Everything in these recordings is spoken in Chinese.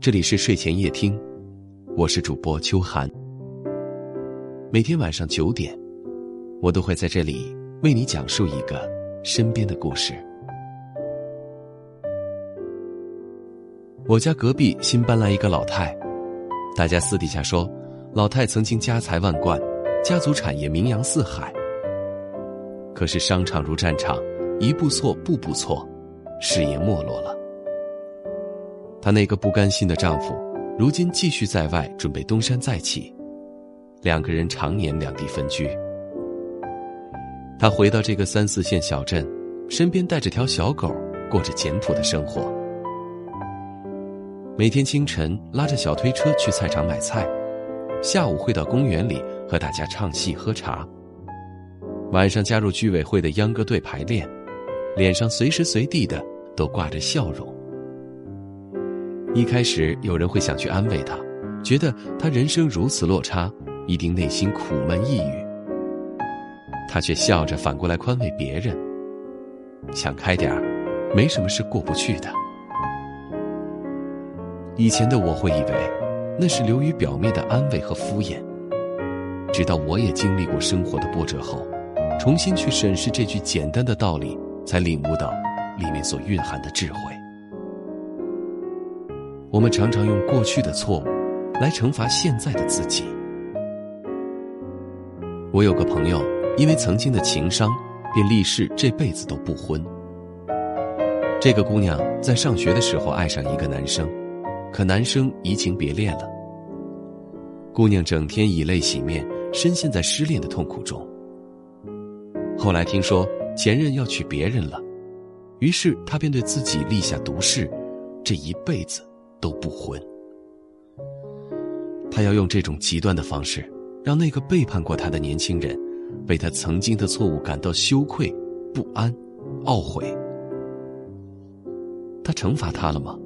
这里是睡前夜听，我是主播秋寒。每天晚上九点，我都会在这里为你讲述一个身边的故事。我家隔壁新搬来一个老太，大家私底下说，老太曾经家财万贯，家族产业名扬四海。可是商场如战场，一步错步步错，事业没落了。她那个不甘心的丈夫，如今继续在外准备东山再起，两个人常年两地分居。她回到这个三四线小镇，身边带着条小狗，过着简朴的生活。每天清晨拉着小推车去菜场买菜，下午会到公园里和大家唱戏喝茶。晚上加入居委会的秧歌队排练，脸上随时随地的都挂着笑容。一开始有人会想去安慰他，觉得他人生如此落差，一定内心苦闷抑郁。他却笑着反过来宽慰别人：“想开点儿，没什么是过不去的。”以前的我会以为，那是流于表面的安慰和敷衍。直到我也经历过生活的波折后，重新去审视这句简单的道理，才领悟到里面所蕴含的智慧。我们常常用过去的错误来惩罚现在的自己。我有个朋友，因为曾经的情伤，便立誓这辈子都不婚。这个姑娘在上学的时候爱上一个男生，可男生移情别恋了。姑娘整天以泪洗面，深陷在失恋的痛苦中。后来听说前任要娶别人了，于是她便对自己立下毒誓，这一辈子。都不婚，他要用这种极端的方式，让那个背叛过他的年轻人，为他曾经的错误感到羞愧、不安、懊悔。他惩罚他了吗？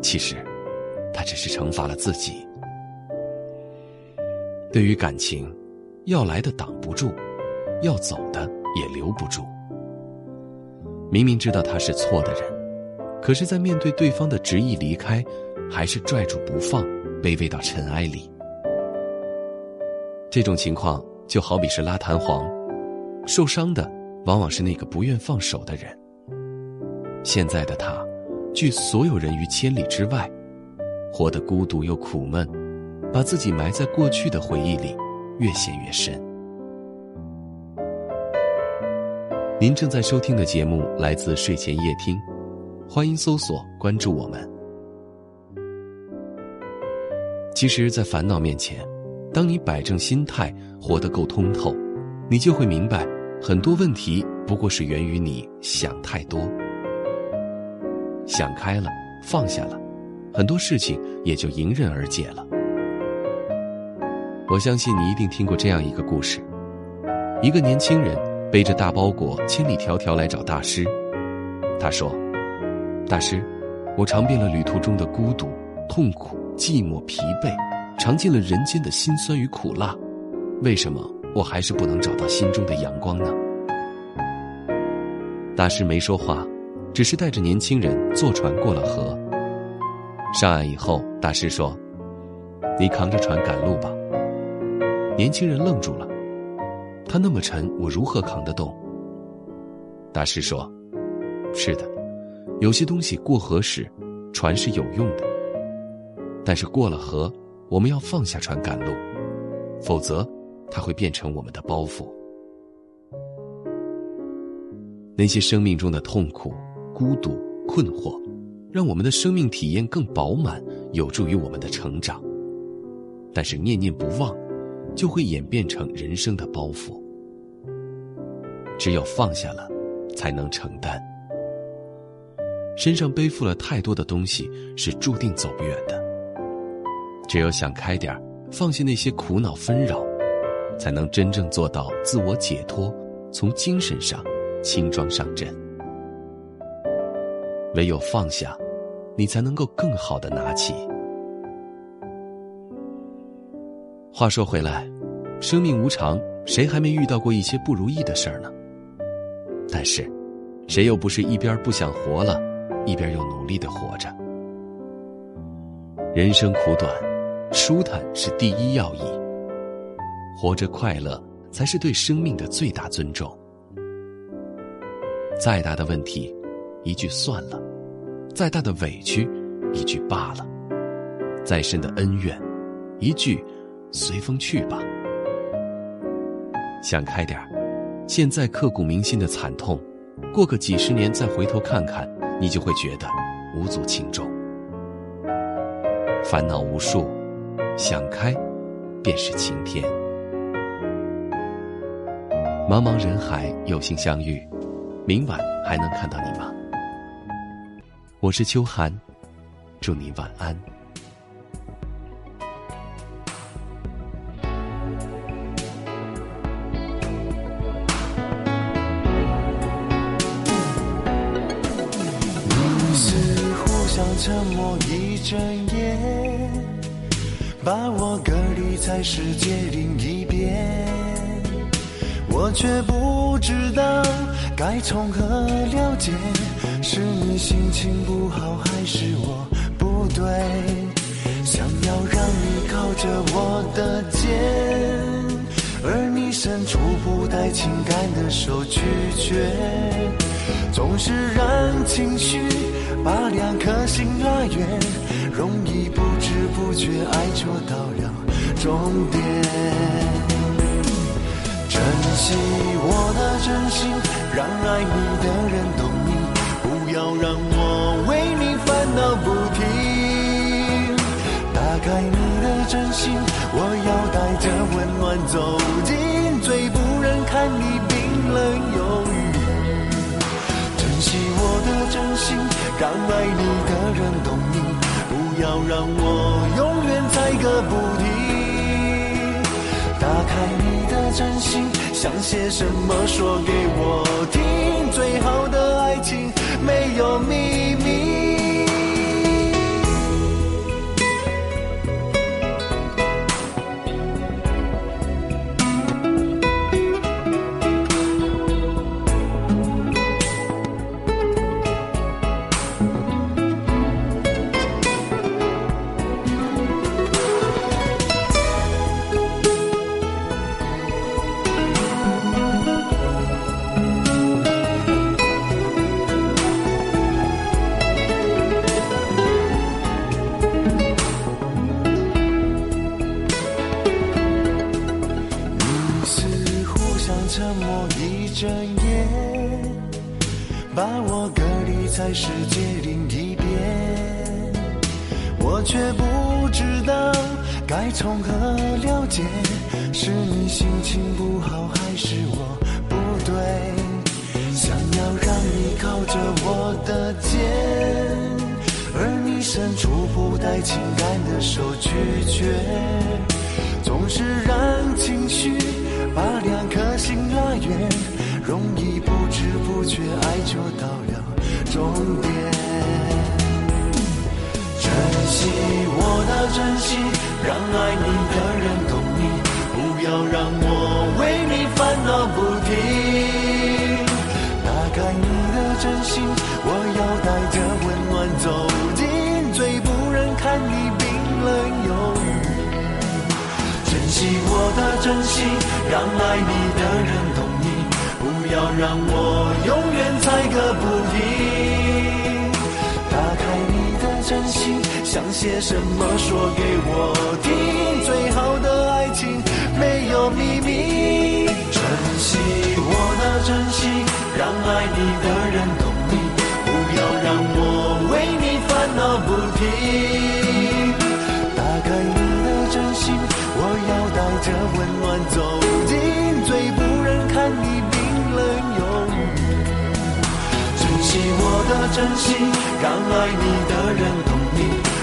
其实，他只是惩罚了自己。对于感情，要来的挡不住，要走的也留不住。明明知道他是错的人。可是，在面对对方的执意离开，还是拽住不放，卑微到尘埃里。这种情况就好比是拉弹簧，受伤的往往是那个不愿放手的人。现在的他，拒所有人于千里之外，活得孤独又苦闷，把自己埋在过去的回忆里，越陷越深。您正在收听的节目来自睡前夜听。欢迎搜索关注我们。其实，在烦恼面前，当你摆正心态，活得够通透，你就会明白，很多问题不过是源于你想太多。想开了，放下了，很多事情也就迎刃而解了。我相信你一定听过这样一个故事：一个年轻人背着大包裹，千里迢迢来找大师。他说。大师，我尝遍了旅途中的孤独、痛苦、寂寞、疲惫，尝尽了人间的辛酸与苦辣，为什么我还是不能找到心中的阳光呢？大师没说话，只是带着年轻人坐船过了河。上岸以后，大师说：“你扛着船赶路吧。”年轻人愣住了，他那么沉，我如何扛得动？大师说：“是的。”有些东西过河时，船是有用的；但是过了河，我们要放下船赶路，否则它会变成我们的包袱。那些生命中的痛苦、孤独、困惑，让我们的生命体验更饱满，有助于我们的成长。但是念念不忘，就会演变成人生的包袱。只有放下了，才能承担。身上背负了太多的东西，是注定走不远的。只有想开点儿放下那些苦恼纷扰，才能真正做到自我解脱，从精神上轻装上阵。唯有放下，你才能够更好的拿起。话说回来，生命无常，谁还没遇到过一些不如意的事儿呢？但是，谁又不是一边不想活了？一边又努力的活着。人生苦短，舒坦是第一要义。活着快乐，才是对生命的最大尊重。再大的问题，一句算了；再大的委屈，一句罢了；再深的恩怨，一句随风去吧。想开点儿，现在刻骨铭心的惨痛，过个几十年再回头看看，你就会觉得无足轻重。烦恼无数，想开，便是晴天。茫茫人海，有幸相遇，明晚还能看到你吗？我是秋寒，祝你晚安。是互相沉默一整夜，把我隔离在世界另一边，我却不知道该从何了解，是你心情不好还是我不对？想要让你靠着我的肩，而你伸出不带情感的手拒绝，总是让情绪。把两颗心拉远，容易不知不觉爱就到了终点。珍惜我的真心，让爱你的人懂你，不要让我为你烦恼不停。打开你的真心，我要带着温暖走进最不忍看你让爱你的人懂你，不要让我永远猜个不停。打开你的真心，想写什么说给我听。最好的爱情没有秘我隔离在世界另一边，我却不知道该从何了解，是你心情不好还是我不对？想要让你靠着我的肩，而你伸出不带情感的手拒绝，总是让情绪把两颗心拉远。容易不知不觉，爱就到了终点。珍惜我的真心，让爱你的人懂你，不要让我为你烦恼不停。打开你的真心，我要带着温暖走进最不忍看你冰冷忧郁。珍惜我的真心，让爱你的人懂。要让我永远猜个不停。打开你的真心，想写什么说给我听。最好的爱情没有秘密。珍惜我的真心，让爱你的人我的真心，让爱你的人懂你，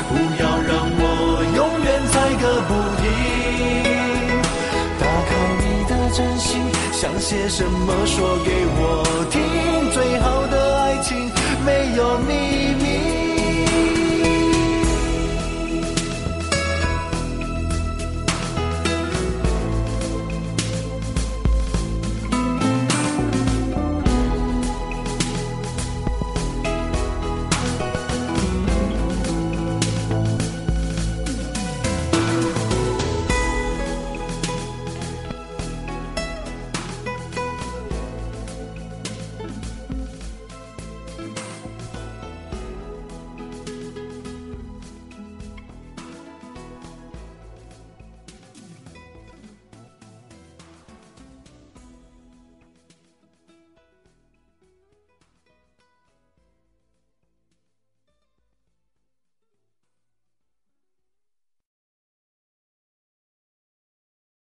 不要让我永远猜个不停。打开你的真心，想写什么说给我听。